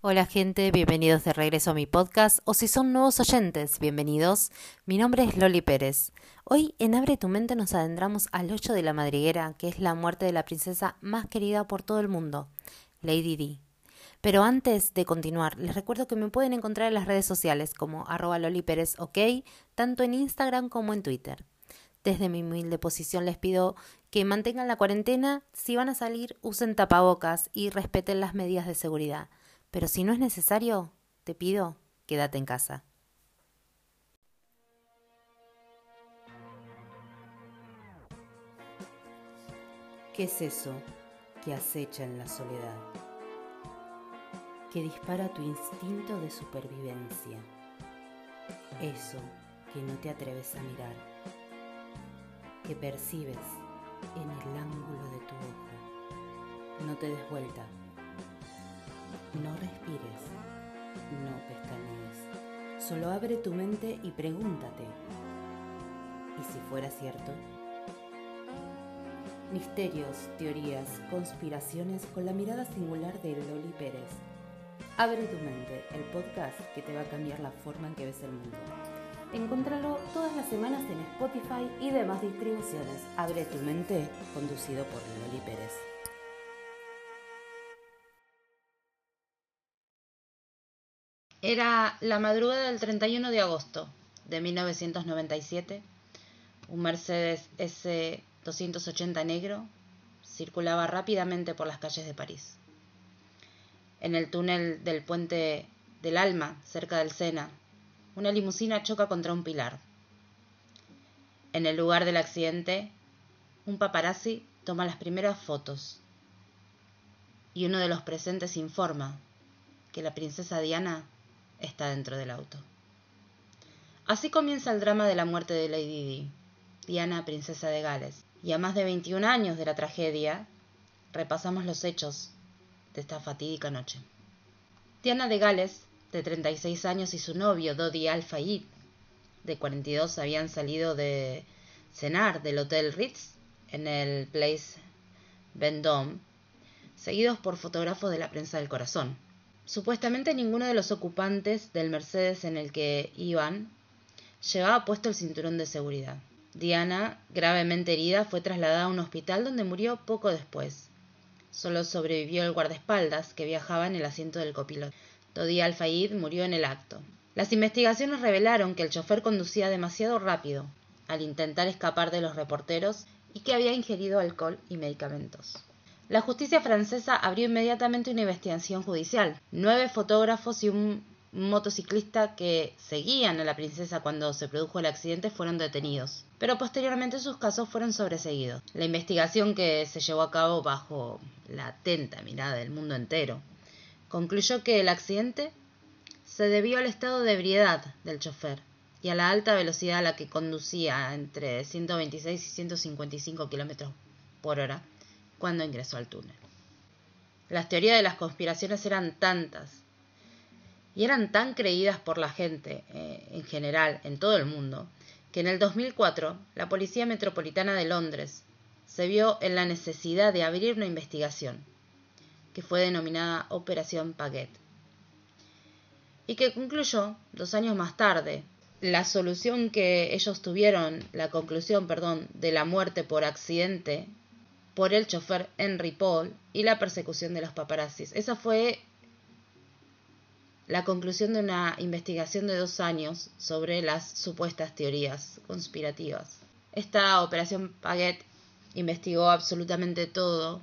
Hola gente, bienvenidos de regreso a mi podcast o si son nuevos oyentes, bienvenidos. Mi nombre es Loli Pérez. Hoy en Abre tu mente nos adentramos al 8 de la madriguera, que es la muerte de la princesa más querida por todo el mundo, Lady Di. Pero antes de continuar, les recuerdo que me pueden encontrar en las redes sociales como arroba Loli OK, tanto en Instagram como en Twitter. Desde mi humilde posición les pido que mantengan la cuarentena, si van a salir usen tapabocas y respeten las medidas de seguridad. Pero si no es necesario, te pido, quédate en casa. ¿Qué es eso que acecha en la soledad? Que dispara tu instinto de supervivencia. Eso que no te atreves a mirar. Que percibes en el ángulo de tu ojo. No te des vuelta no respires, no pestañees. Solo abre tu mente y pregúntate. ¿Y si fuera cierto? Misterios, teorías, conspiraciones con la mirada singular de Loli Pérez. Abre tu mente, el podcast que te va a cambiar la forma en que ves el mundo. Encontralo todas las semanas en Spotify y demás distribuciones. Abre tu mente, conducido por Loli Pérez. La madrugada del 31 de agosto de 1997. Un Mercedes S280 negro circulaba rápidamente por las calles de París. En el túnel del puente del Alma, cerca del Sena, una limusina choca contra un pilar. En el lugar del accidente, un paparazzi toma las primeras fotos y uno de los presentes informa que la princesa Diana está dentro del auto. Así comienza el drama de la muerte de Lady Di, Diana, princesa de Gales. Y a más de 21 años de la tragedia, repasamos los hechos de esta fatídica noche. Diana de Gales, de 36 años, y su novio, Dodi Al-Fayed, de 42, habían salido de cenar del Hotel Ritz en el Place Vendôme, seguidos por fotógrafos de la prensa del corazón. Supuestamente ninguno de los ocupantes del Mercedes en el que iban llevaba puesto el cinturón de seguridad. Diana, gravemente herida, fue trasladada a un hospital donde murió poco después. Solo sobrevivió el guardaespaldas que viajaba en el asiento del copiloto. Todí Al-Fayed murió en el acto. Las investigaciones revelaron que el chofer conducía demasiado rápido al intentar escapar de los reporteros y que había ingerido alcohol y medicamentos. La justicia francesa abrió inmediatamente una investigación judicial. Nueve fotógrafos y un motociclista que seguían a la princesa cuando se produjo el accidente fueron detenidos, pero posteriormente sus casos fueron sobreseguidos. La investigación que se llevó a cabo bajo la atenta mirada del mundo entero concluyó que el accidente se debió al estado de ebriedad del chofer y a la alta velocidad a la que conducía entre 126 y 155 kilómetros por hora cuando ingresó al túnel. Las teorías de las conspiraciones eran tantas y eran tan creídas por la gente eh, en general en todo el mundo que en el 2004 la Policía Metropolitana de Londres se vio en la necesidad de abrir una investigación que fue denominada Operación Paget y que concluyó dos años más tarde. La solución que ellos tuvieron, la conclusión, perdón, de la muerte por accidente por el chofer Henry Paul y la persecución de los paparazzis. Esa fue la conclusión de una investigación de dos años sobre las supuestas teorías conspirativas. Esta operación Paget investigó absolutamente todo,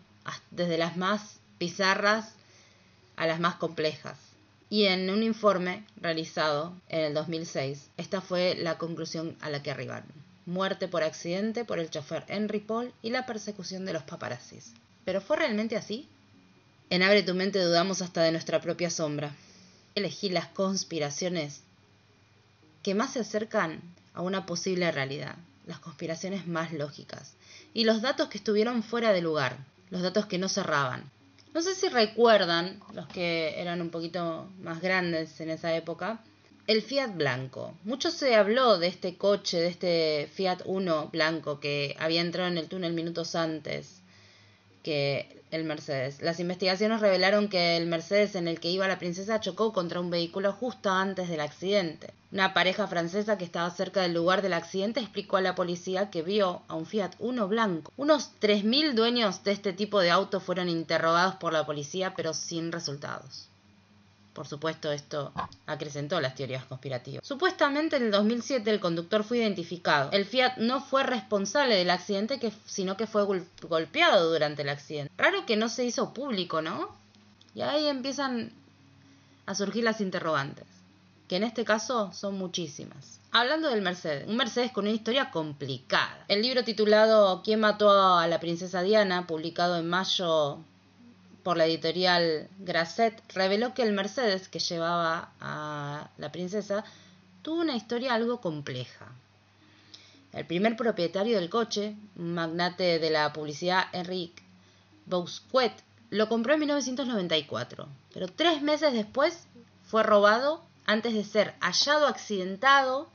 desde las más bizarras a las más complejas. Y en un informe realizado en el 2006, esta fue la conclusión a la que arribaron muerte por accidente por el chofer Henry Paul y la persecución de los paparazzis. ¿Pero fue realmente así? En Abre tu mente dudamos hasta de nuestra propia sombra. Elegí las conspiraciones que más se acercan a una posible realidad, las conspiraciones más lógicas, y los datos que estuvieron fuera de lugar, los datos que no cerraban. No sé si recuerdan, los que eran un poquito más grandes en esa época, el Fiat blanco. Mucho se habló de este coche, de este Fiat Uno blanco que había entrado en el túnel minutos antes, que el Mercedes. Las investigaciones revelaron que el Mercedes en el que iba la princesa chocó contra un vehículo justo antes del accidente. Una pareja francesa que estaba cerca del lugar del accidente explicó a la policía que vio a un Fiat Uno blanco. Unos 3.000 dueños de este tipo de auto fueron interrogados por la policía, pero sin resultados. Por supuesto, esto acrecentó las teorías conspirativas. Supuestamente en el 2007 el conductor fue identificado. El Fiat no fue responsable del accidente, sino que fue golpeado durante el accidente. Raro que no se hizo público, ¿no? Y ahí empiezan a surgir las interrogantes, que en este caso son muchísimas. Hablando del Mercedes, un Mercedes con una historia complicada. El libro titulado ¿Quién mató a la princesa Diana?, publicado en mayo por la editorial Grasset, reveló que el Mercedes que llevaba a la princesa tuvo una historia algo compleja. El primer propietario del coche, un magnate de la publicidad Enrique Bousquet, lo compró en 1994, pero tres meses después fue robado antes de ser hallado accidentado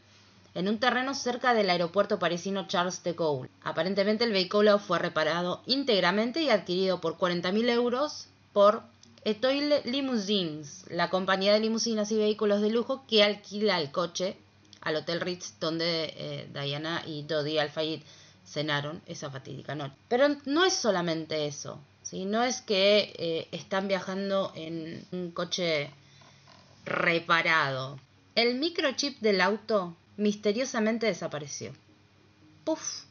en un terreno cerca del aeropuerto parisino Charles de Gaulle. Aparentemente el vehículo fue reparado íntegramente y adquirido por 40.000 euros por Etoile Limousines, la compañía de limusinas y vehículos de lujo que alquila el coche al Hotel Ritz donde eh, Diana y Dodi Al-Fayed cenaron esa fatídica noche. Pero no es solamente eso, ¿sí? no es que eh, están viajando en un coche reparado. El microchip del auto misteriosamente desapareció. ¡Puf!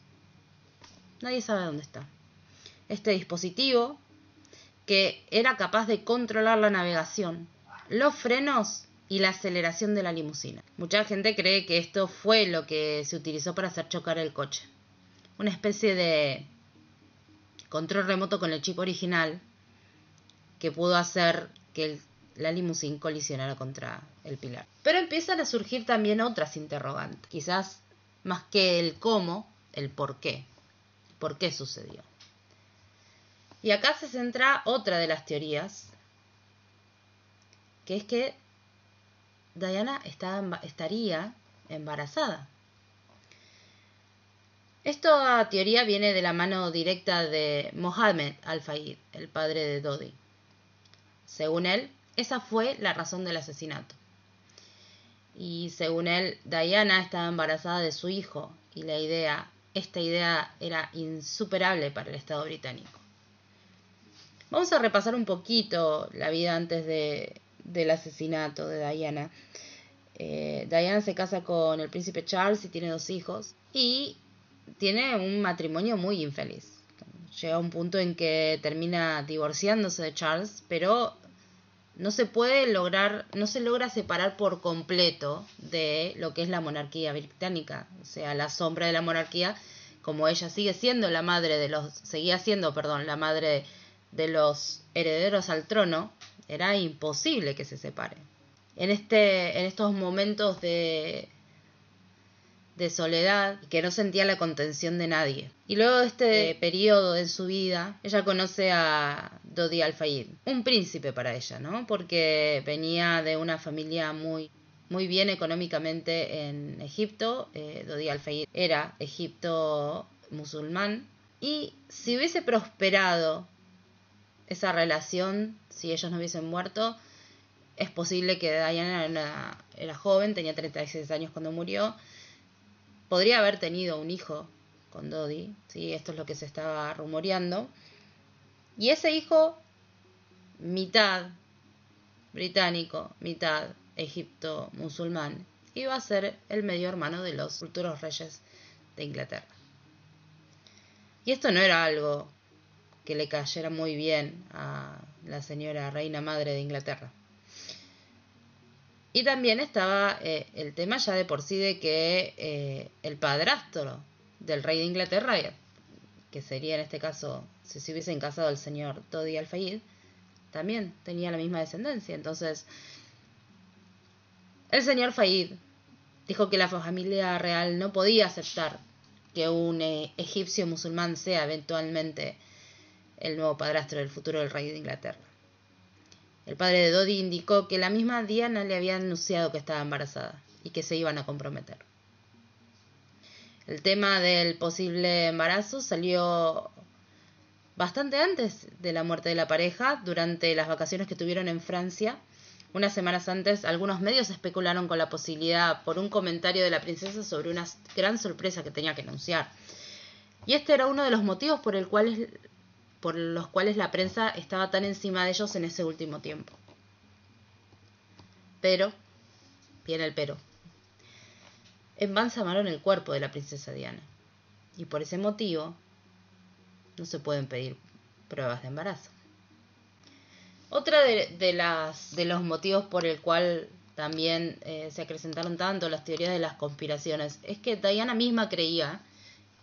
Nadie sabe dónde está. Este dispositivo, que era capaz de controlar la navegación, los frenos y la aceleración de la limusina. Mucha gente cree que esto fue lo que se utilizó para hacer chocar el coche. Una especie de control remoto con el chip original que pudo hacer que la limusina colisionara contra el pilar. Pero empiezan a surgir también otras interrogantes, quizás más que el cómo, el por qué. ¿Por qué sucedió? Y acá se centra otra de las teorías, que es que Diana estaría embarazada. Esta teoría viene de la mano directa de Mohammed Al-Fayed, el padre de Dodi. Según él, esa fue la razón del asesinato. Y según él, Diana estaba embarazada de su hijo y la idea, esta idea era insuperable para el Estado británico. Vamos a repasar un poquito la vida antes de, del asesinato de Diana. Eh, Diana se casa con el príncipe Charles y tiene dos hijos y tiene un matrimonio muy infeliz. Llega a un punto en que termina divorciándose de Charles, pero no se puede lograr, no se logra separar por completo de lo que es la monarquía británica, o sea, la sombra de la monarquía, como ella sigue siendo la madre de los, seguía siendo, perdón, la madre de los herederos al trono, era imposible que se separe. En este, en estos momentos de de soledad que no sentía la contención de nadie. Y luego de este periodo en su vida, ella conoce a Dodi Al-Fayed, un príncipe para ella, ¿no? Porque venía de una familia muy muy bien económicamente en Egipto. Eh, Dodi Al-Fayed era Egipto musulmán. Y si hubiese prosperado esa relación, si ellos no hubiesen muerto, es posible que Diana era, era joven, tenía 36 años cuando murió, podría haber tenido un hijo con Dodi, ¿sí? esto es lo que se estaba rumoreando, y ese hijo, mitad británico, mitad egipto musulmán, iba a ser el medio hermano de los futuros reyes de Inglaterra. Y esto no era algo que le cayera muy bien a la señora reina madre de Inglaterra. Y también estaba eh, el tema ya de por sí de que eh, el padrastro del rey de Inglaterra, que sería en este caso, si se hubiesen casado el señor Toddy Al-Fayed, también tenía la misma descendencia. Entonces, el señor Fayed dijo que la familia real no podía aceptar que un eh, egipcio musulmán sea eventualmente el nuevo padrastro del futuro del rey de Inglaterra. El padre de Dodi indicó que la misma Diana le había anunciado que estaba embarazada y que se iban a comprometer. El tema del posible embarazo salió bastante antes de la muerte de la pareja, durante las vacaciones que tuvieron en Francia. Unas semanas antes, algunos medios especularon con la posibilidad por un comentario de la princesa sobre una gran sorpresa que tenía que anunciar. Y este era uno de los motivos por, el cual, por los cuales la prensa estaba tan encima de ellos en ese último tiempo. Pero, viene el pero, embalsamaron el cuerpo de la princesa Diana. Y por ese motivo, no se pueden pedir pruebas de embarazo. Otra de, las, de los motivos por el cual también eh, se acrecentaron tanto las teorías de las conspiraciones es que Diana misma creía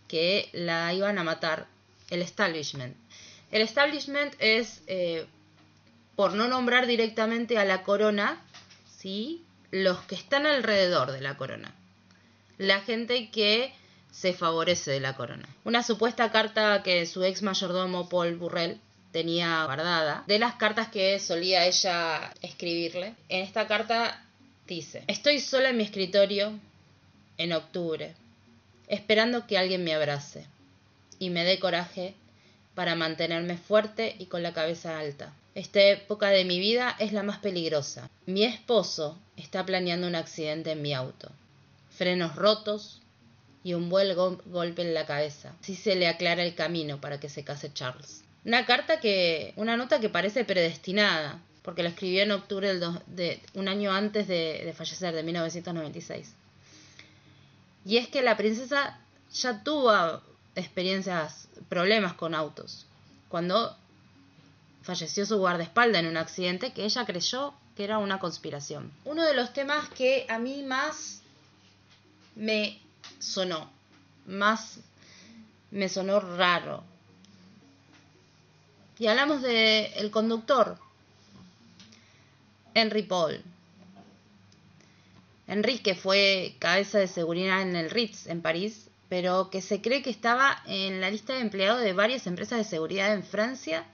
que la iban a matar el establishment. El establishment es, eh, por no nombrar directamente a la corona, ¿sí? los que están alrededor de la corona. La gente que se favorece de la corona. Una supuesta carta que su ex mayordomo Paul Burrell tenía guardada, de las cartas que solía ella escribirle. En esta carta dice, estoy sola en mi escritorio en octubre, esperando que alguien me abrace y me dé coraje para mantenerme fuerte y con la cabeza alta. Esta época de mi vida es la más peligrosa. Mi esposo está planeando un accidente en mi auto. Frenos rotos y un buen golpe en la cabeza. Si se le aclara el camino para que se case Charles. Una carta que, una nota que parece predestinada, porque la escribió en octubre del de un año antes de, de fallecer, de 1996. Y es que la princesa ya tuvo experiencias, problemas con autos. Cuando falleció su guardaespaldas en un accidente que ella creyó que era una conspiración. Uno de los temas que a mí más me sonó, más me sonó raro. Y hablamos de conductor, Henry Paul. Enrique fue cabeza de seguridad en el Ritz en París, pero que se cree que estaba en la lista de empleados de varias empresas de seguridad en Francia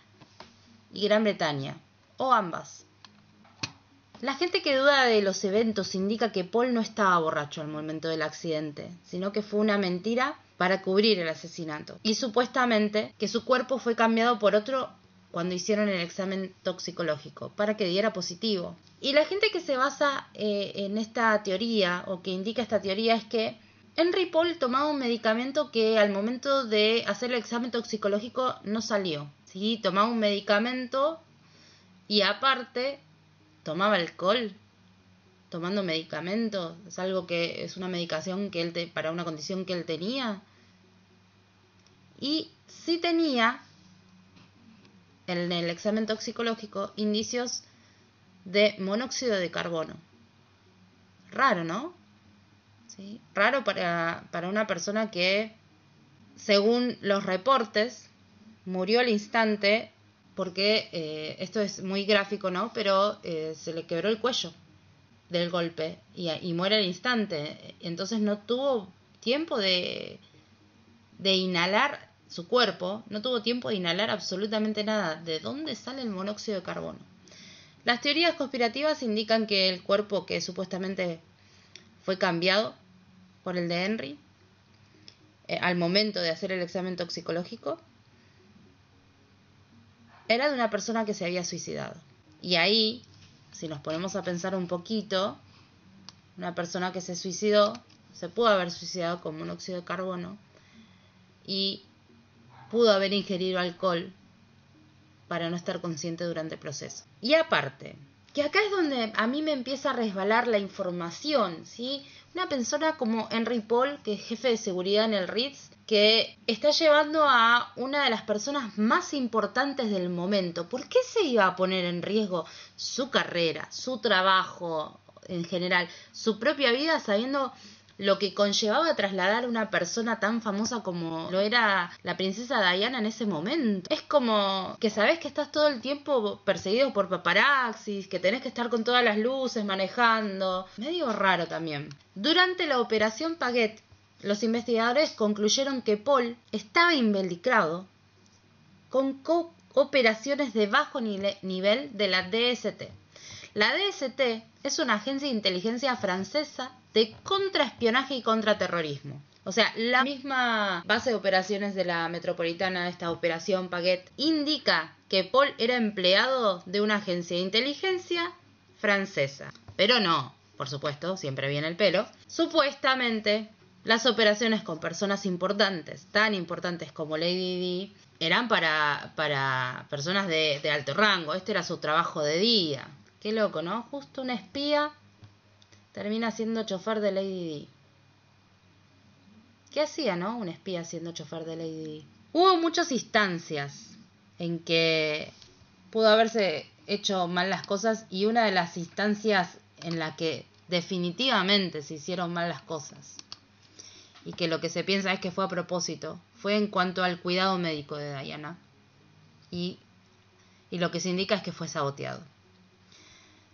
y Gran Bretaña, o ambas. La gente que duda de los eventos indica que Paul no estaba borracho al momento del accidente, sino que fue una mentira para cubrir el asesinato, y supuestamente que su cuerpo fue cambiado por otro cuando hicieron el examen toxicológico, para que diera positivo. Y la gente que se basa eh, en esta teoría o que indica esta teoría es que Henry Paul tomaba un medicamento que al momento de hacer el examen toxicológico no salió. ¿sí? Tomaba un medicamento y aparte tomaba alcohol tomando medicamento. Es algo que es una medicación que él para una condición que él tenía. Y sí tenía en el examen toxicológico indicios de monóxido de carbono. Raro, ¿no? Raro para, para una persona que, según los reportes, murió al instante porque eh, esto es muy gráfico, ¿no? Pero eh, se le quebró el cuello del golpe y, y, muere al instante. Entonces no tuvo tiempo de, de inhalar su cuerpo no tuvo tiempo de inhalar absolutamente nada. ¿De dónde sale el monóxido de carbono? Las teorías conspirativas indican que el cuerpo que supuestamente fue cambiado por el de Henry eh, al momento de hacer el examen toxicológico era de una persona que se había suicidado. Y ahí, si nos ponemos a pensar un poquito, una persona que se suicidó se pudo haber suicidado con monóxido de carbono y pudo haber ingerido alcohol para no estar consciente durante el proceso. Y aparte, que acá es donde a mí me empieza a resbalar la información, ¿sí? Una persona como Henry Paul, que es jefe de seguridad en el Ritz, que está llevando a una de las personas más importantes del momento. ¿Por qué se iba a poner en riesgo su carrera, su trabajo en general, su propia vida, sabiendo lo que conllevaba trasladar a una persona tan famosa como lo era la princesa Diana en ese momento. Es como que sabes que estás todo el tiempo perseguido por paparazzis, que tenés que estar con todas las luces manejando. Medio raro también. Durante la operación Paget, los investigadores concluyeron que Paul estaba involucrado con operaciones de bajo nivel de la DST. La DST es una agencia de inteligencia francesa de contraespionaje y contraterrorismo. O sea, la misma base de operaciones de la metropolitana, esta operación Paguet, indica que Paul era empleado de una agencia de inteligencia francesa. Pero no, por supuesto, siempre viene el pelo. Supuestamente, las operaciones con personas importantes, tan importantes como Lady Di, eran para, para personas de, de alto rango. Este era su trabajo de día. Qué loco, ¿no? Justo una espía termina siendo chofer de Lady Di. ¿Qué hacía, no? Un espía siendo chofer de Lady Di. Hubo muchas instancias en que pudo haberse hecho mal las cosas y una de las instancias en la que definitivamente se hicieron mal las cosas y que lo que se piensa es que fue a propósito, fue en cuanto al cuidado médico de Diana y, y lo que se indica es que fue saboteado.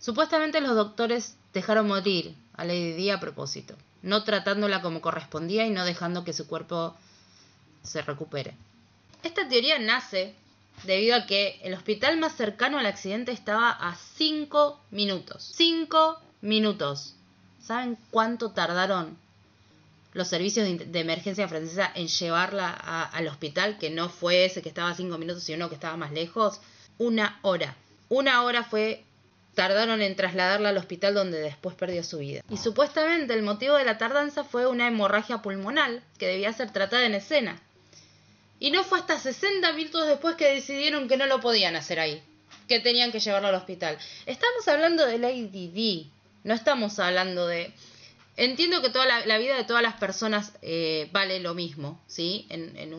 Supuestamente los doctores dejaron morir a Lady Di a propósito, no tratándola como correspondía y no dejando que su cuerpo se recupere. Esta teoría nace debido a que el hospital más cercano al accidente estaba a 5 minutos. 5 minutos. ¿Saben cuánto tardaron los servicios de, emergencia francesa en llevarla al hospital? Que no fue ese que estaba a 5 minutos, sino que estaba más lejos. Una hora. Una hora fue tardaron en trasladarla al hospital donde después perdió su vida. Y supuestamente el motivo de la tardanza fue una hemorragia pulmonar que debía ser tratada en escena. Y no fue hasta 60 minutos después que decidieron que no lo podían hacer ahí, que tenían que llevarlo al hospital. Estamos hablando de Lady D, no estamos hablando de... Entiendo que toda la, vida de todas las personas eh, vale lo mismo, ¿sí? En,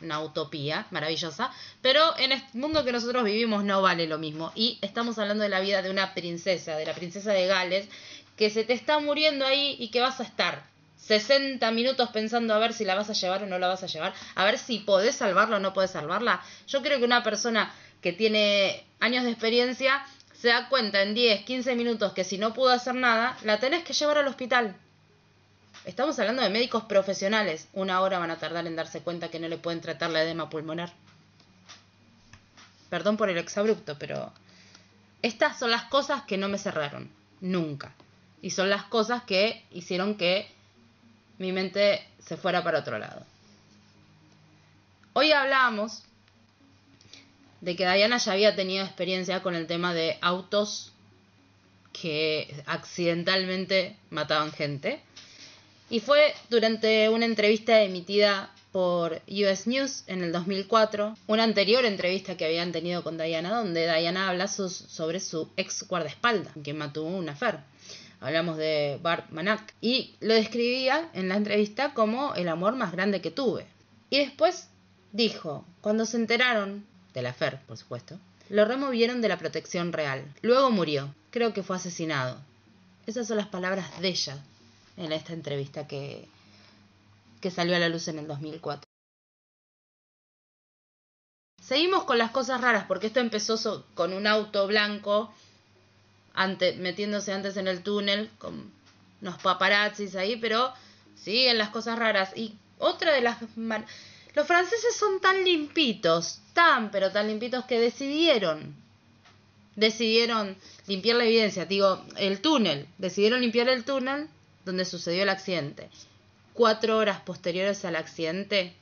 una utopía maravillosa, pero en este mundo que nosotros vivimos no vale lo mismo. Y estamos hablando de la vida de una princesa, de la princesa de Gales, que se te está muriendo ahí y que vas a estar 60 minutos pensando a ver si la vas a llevar o no la vas a llevar, a ver si podés salvarla o no podés salvarla. Yo creo que una persona que tiene años de experiencia se da cuenta en 10, 15 minutos que si no pudo hacer nada, la tenés que llevar al hospital. Estamos hablando de médicos profesionales. Una hora van a tardar en darse cuenta que no le pueden tratar la edema pulmonar. Perdón por el exabrupto, pero estas son las cosas que no me cerraron. Nunca. Y son las cosas que hicieron que mi mente se fuera para otro lado. Hoy hablamos de que Diana ya había tenido experiencia con el tema de autos que accidentalmente mataban gente. Y fue durante una entrevista emitida por US News en el 2004, una anterior entrevista que habían tenido con Diana, donde Diana habla sobre su ex guardaespaldas, quien mató una Fer hablamos de Bart Manak, y lo describía en la entrevista como el amor más grande que tuve. Y después dijo, cuando se enteraron, de la Fer, por supuesto, lo removieron de la protección real. Luego murió, creo que fue asesinado. Esas son las palabras de ella en esta entrevista que, que salió a la luz en el 2004. Seguimos con las cosas raras porque esto empezó con un auto blanco metiéndose antes en el túnel con unos paparazzis ahí, pero siguen las cosas raras. Y otra de las... Los franceses son tan limpitos, tan, pero tan limpitos que decidieron, decidieron limpiar la evidencia, digo, el túnel, decidieron limpiar el túnel donde sucedió el accidente. Cuatro horas posteriores al accidente,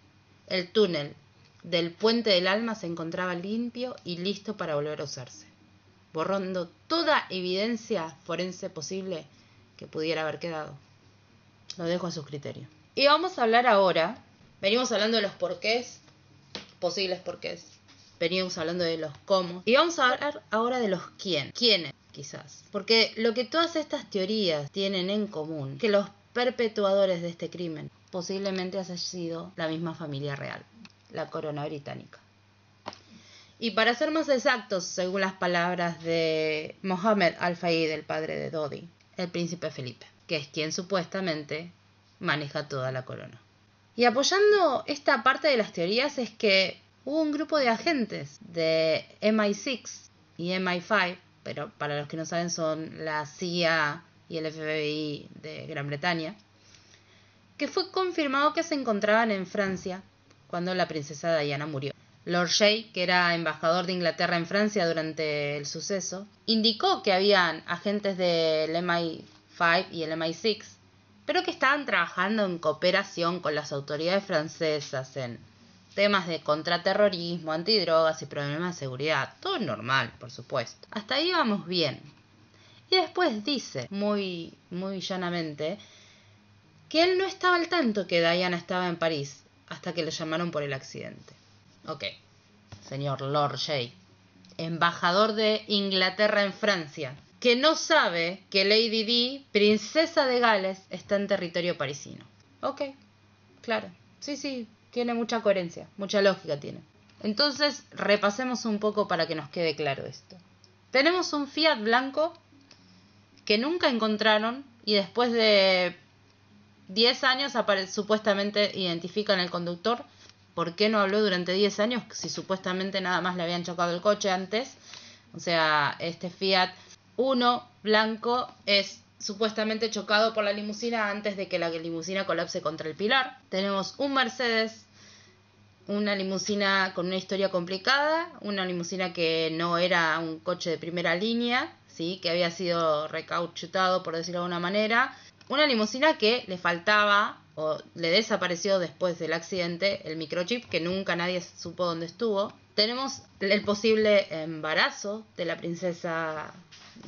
el túnel del puente del alma se encontraba limpio y listo para volver a usarse borrando toda evidencia forense posible que pudiera haber quedado. Lo dejo a sus criterios. Y vamos a hablar ahora, venimos hablando de los porqués, posibles porqués, venimos hablando de los cómo, y vamos a hablar ahora de los quién, quiénes, quizás. Porque lo que todas estas teorías tienen en común, que los perpetuadores de este crimen posiblemente haya sido la misma familia real, la corona británica. Y para ser más exactos, según las palabras de Mohammed Al-Fayed, el padre de Dodi, el príncipe Felipe, que es quien supuestamente maneja toda la corona. Y apoyando esta parte de las teorías es que hubo un grupo de agentes de MI6 y MI5, pero para los que no saben son la CIA y el FBI de Gran Bretaña, que fue confirmado que se encontraban en Francia cuando la princesa Diana murió. Lord Shay, que era embajador de Inglaterra en Francia durante el suceso, indicó que habían agentes del MI5 y el MI6 pero que estaban trabajando en cooperación con las autoridades francesas en temas de contraterrorismo, antidrogas y problemas de seguridad. Todo normal, por supuesto. Hasta ahí vamos bien. Y después dice, muy, muy llanamente, que él no estaba al tanto que Diana estaba en París hasta que le llamaron por el accidente. Ok, señor Lord Jay, embajador de Inglaterra en Francia, que no sabe que Lady Di, princesa de Gales, está en territorio parisino. Ok, claro. Sí, sí, tiene mucha coherencia, mucha lógica tiene. Entonces, repasemos un poco para que nos quede claro esto. Tenemos un Fiat blanco que nunca encontraron y después de 10 años supuestamente identifican el conductor. ¿Por qué no habló durante 10 años si supuestamente nada más le habían chocado el coche antes? O sea, este Fiat 1 blanco es supuestamente chocado por la limusina antes de que la limusina colapse contra el pilar. Tenemos un Mercedes, una limusina con una historia complicada, una limusina que no era un coche de primera línea, ¿sí? que había sido recauchutado, por decirlo de alguna manera. Una limusina que le faltaba o le desapareció después del accidente el microchip, que nunca nadie supo dónde estuvo. Tenemos el posible embarazo de la princesa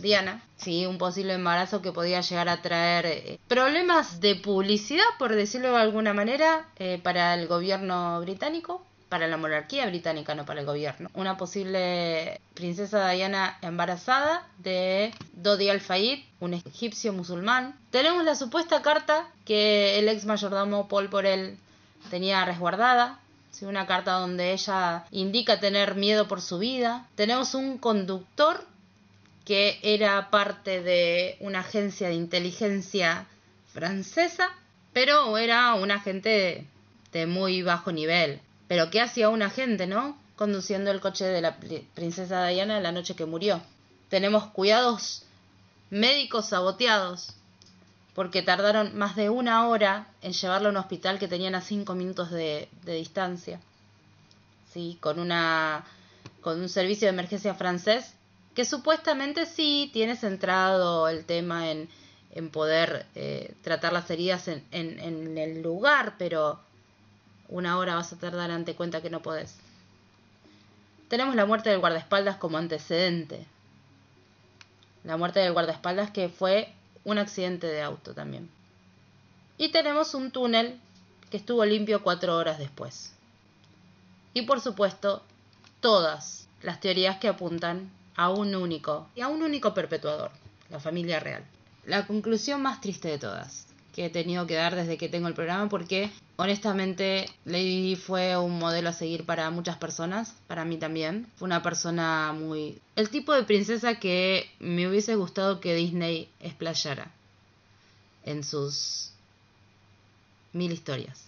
Diana, sí, un posible embarazo que podía llegar a traer eh, problemas de publicidad, por decirlo de alguna manera, eh, para el gobierno británico, para la monarquía británica, no para el gobierno. Una posible princesa Diana embarazada de Dodi Al-Fayed, un egipcio musulmán. Tenemos la supuesta carta que el ex mayordomo Paul Porel tenía resguardada, una carta donde ella indica tener miedo por su vida. Tenemos un conductor que era parte de una agencia de inteligencia francesa, pero era un agente de, muy bajo nivel. Pero ¿qué hacía un agente, no? Conduciendo el coche de la princesa Diana la noche que murió. Tenemos cuidados médicos saboteados porque tardaron más de una hora en llevarlo a un hospital que tenían a cinco minutos de, distancia. Sí, con una con un servicio de emergencia francés que supuestamente sí tiene centrado el tema en, en poder eh, tratar las heridas en, en, el lugar, pero una hora vas a tardar ante cuenta que no podés. Tenemos la muerte del guardaespaldas como antecedente. La muerte del guardaespaldas que fue un accidente de auto también. Y tenemos un túnel que estuvo limpio cuatro horas después. Y por supuesto, todas las teorías que apuntan a un único, y a un único perpetuador, la familia real. La conclusión más triste de todas que he tenido que dar desde que tengo el programa porque honestamente Lady fue un modelo a seguir para muchas personas, para mí también. Fue una persona muy... el tipo de princesa que me hubiese gustado que Disney explayara en sus mil historias.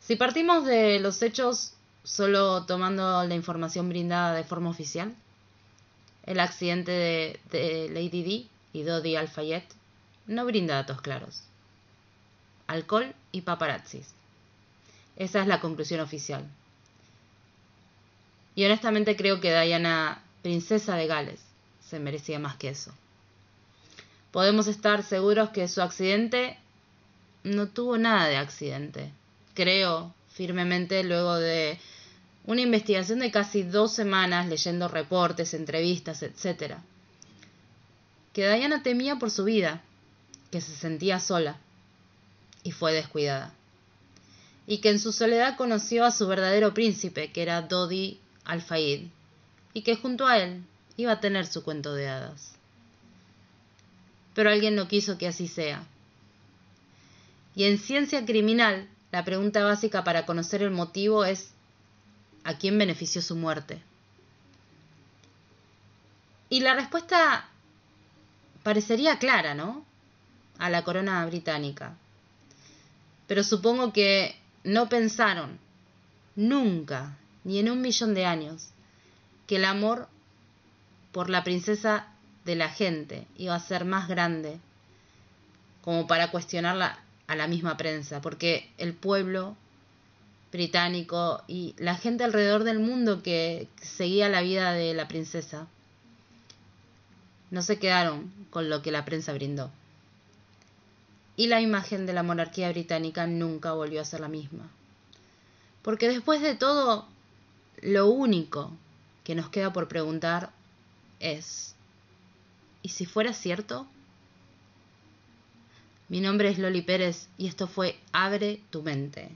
Si partimos de los hechos solo tomando la información brindada de forma oficial, el accidente de, Lady Di y Dodi Al-Fayed no brinda datos claros. Alcohol y paparazzis. Esa es la conclusión oficial. Y honestamente creo que Diana, princesa de Gales, se merecía más que eso. Podemos estar seguros que su accidente no tuvo nada de accidente. Creo firmemente luego de una investigación de casi dos semanas leyendo reportes, entrevistas, etc. Que Diana temía por su vida, que se sentía sola y fue descuidada. Y que en su soledad conoció a su verdadero príncipe, que era Dodi Al-Fayed, y que junto a él iba a tener su cuento de hadas. Pero alguien no quiso que así sea. Y en ciencia criminal, la pregunta básica para conocer el motivo es ¿A quién benefició su muerte? Y la respuesta parecería clara, ¿no? A la corona británica. Pero supongo que no pensaron nunca, ni en un millón de años, que el amor por la princesa de la gente iba a ser más grande como para cuestionarla a la misma prensa, porque el pueblo británico y la gente alrededor del mundo que seguía la vida de la princesa no se quedaron con lo que la prensa brindó y la imagen de la monarquía británica nunca volvió a ser la misma. Porque después de todo, lo único que nos queda por preguntar es, ¿y si fuera cierto? Mi nombre es Loli Pérez y esto fue Abre tu mente.